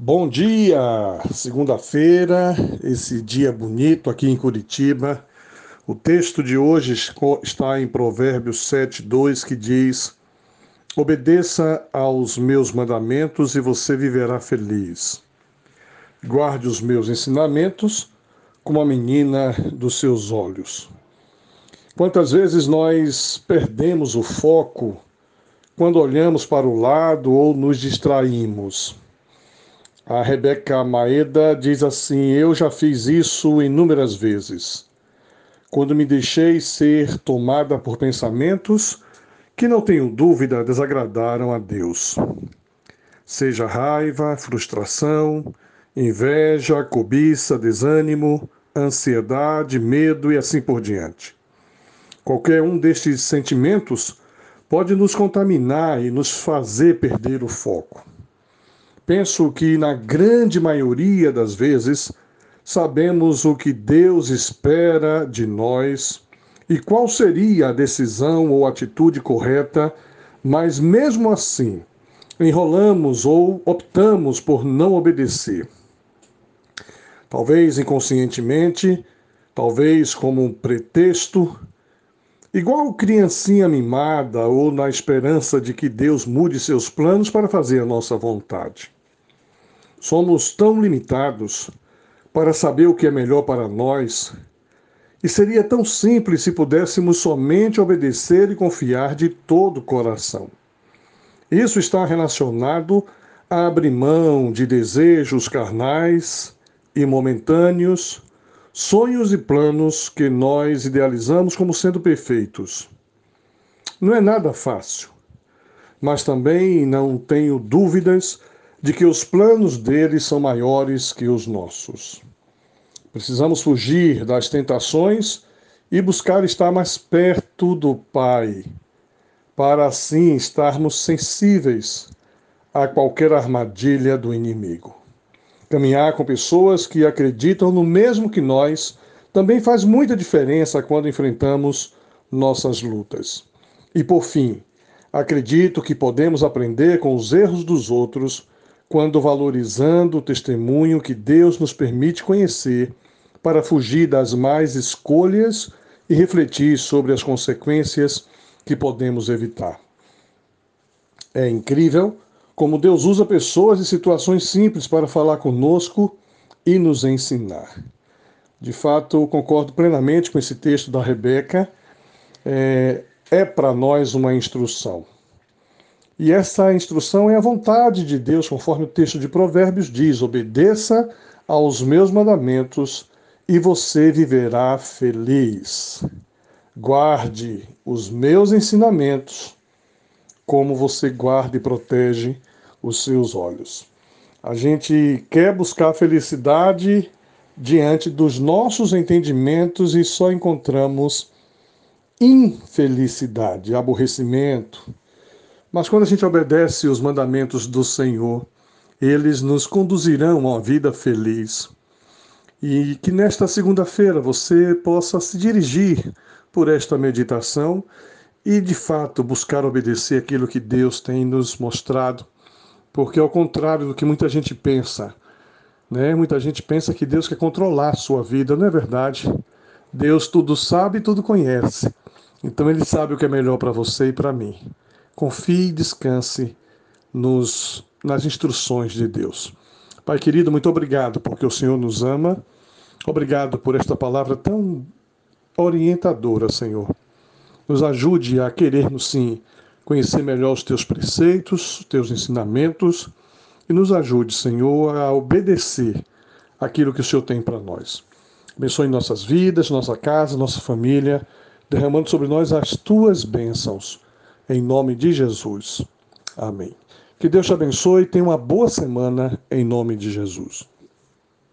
Bom dia, segunda-feira, esse dia bonito aqui em Curitiba. O texto de hoje está em Provérbios 7:2 que diz: Obedeça aos meus mandamentos e você viverá feliz. Guarde os meus ensinamentos como a menina dos seus olhos. Quantas vezes nós perdemos o foco quando olhamos para o lado ou nos distraímos? A Rebeca Maeda diz assim: Eu já fiz isso inúmeras vezes. Quando me deixei ser tomada por pensamentos que, não tenho dúvida, desagradaram a Deus. Seja raiva, frustração, inveja, cobiça, desânimo, ansiedade, medo e assim por diante. Qualquer um destes sentimentos pode nos contaminar e nos fazer perder o foco. Penso que, na grande maioria das vezes, sabemos o que Deus espera de nós e qual seria a decisão ou atitude correta, mas mesmo assim, enrolamos ou optamos por não obedecer. Talvez inconscientemente, talvez como um pretexto, igual criancinha mimada ou na esperança de que Deus mude seus planos para fazer a nossa vontade. Somos tão limitados para saber o que é melhor para nós, e seria tão simples se pudéssemos somente obedecer e confiar de todo o coração. Isso está relacionado a abrir mão de desejos carnais e momentâneos, sonhos e planos que nós idealizamos como sendo perfeitos. Não é nada fácil, mas também não tenho dúvidas de que os planos deles são maiores que os nossos. Precisamos fugir das tentações e buscar estar mais perto do Pai, para assim estarmos sensíveis a qualquer armadilha do inimigo. Caminhar com pessoas que acreditam no mesmo que nós também faz muita diferença quando enfrentamos nossas lutas. E por fim, acredito que podemos aprender com os erros dos outros quando valorizando o testemunho que Deus nos permite conhecer para fugir das mais escolhas e refletir sobre as consequências que podemos evitar. É incrível como Deus usa pessoas e situações simples para falar conosco e nos ensinar. De fato, concordo plenamente com esse texto da Rebeca. É, é para nós uma instrução. E essa instrução é a vontade de Deus, conforme o texto de Provérbios diz: obedeça aos meus mandamentos e você viverá feliz. Guarde os meus ensinamentos, como você guarda e protege os seus olhos. A gente quer buscar felicidade diante dos nossos entendimentos e só encontramos infelicidade, aborrecimento, mas quando a gente obedece os mandamentos do Senhor, eles nos conduzirão a uma vida feliz. E que nesta segunda-feira você possa se dirigir por esta meditação e de fato buscar obedecer aquilo que Deus tem nos mostrado, porque ao contrário do que muita gente pensa, né? Muita gente pensa que Deus quer controlar a sua vida, não é verdade? Deus tudo sabe e tudo conhece. Então ele sabe o que é melhor para você e para mim. Confie e descanse nos, nas instruções de Deus. Pai querido, muito obrigado porque o Senhor nos ama. Obrigado por esta palavra tão orientadora, Senhor. Nos ajude a querermos, sim, conhecer melhor os teus preceitos, os teus ensinamentos e nos ajude, Senhor, a obedecer aquilo que o Senhor tem para nós. Abençoe nossas vidas, nossa casa, nossa família, derramando sobre nós as tuas bênçãos em nome de Jesus. Amém. Que Deus te abençoe e tenha uma boa semana em nome de Jesus.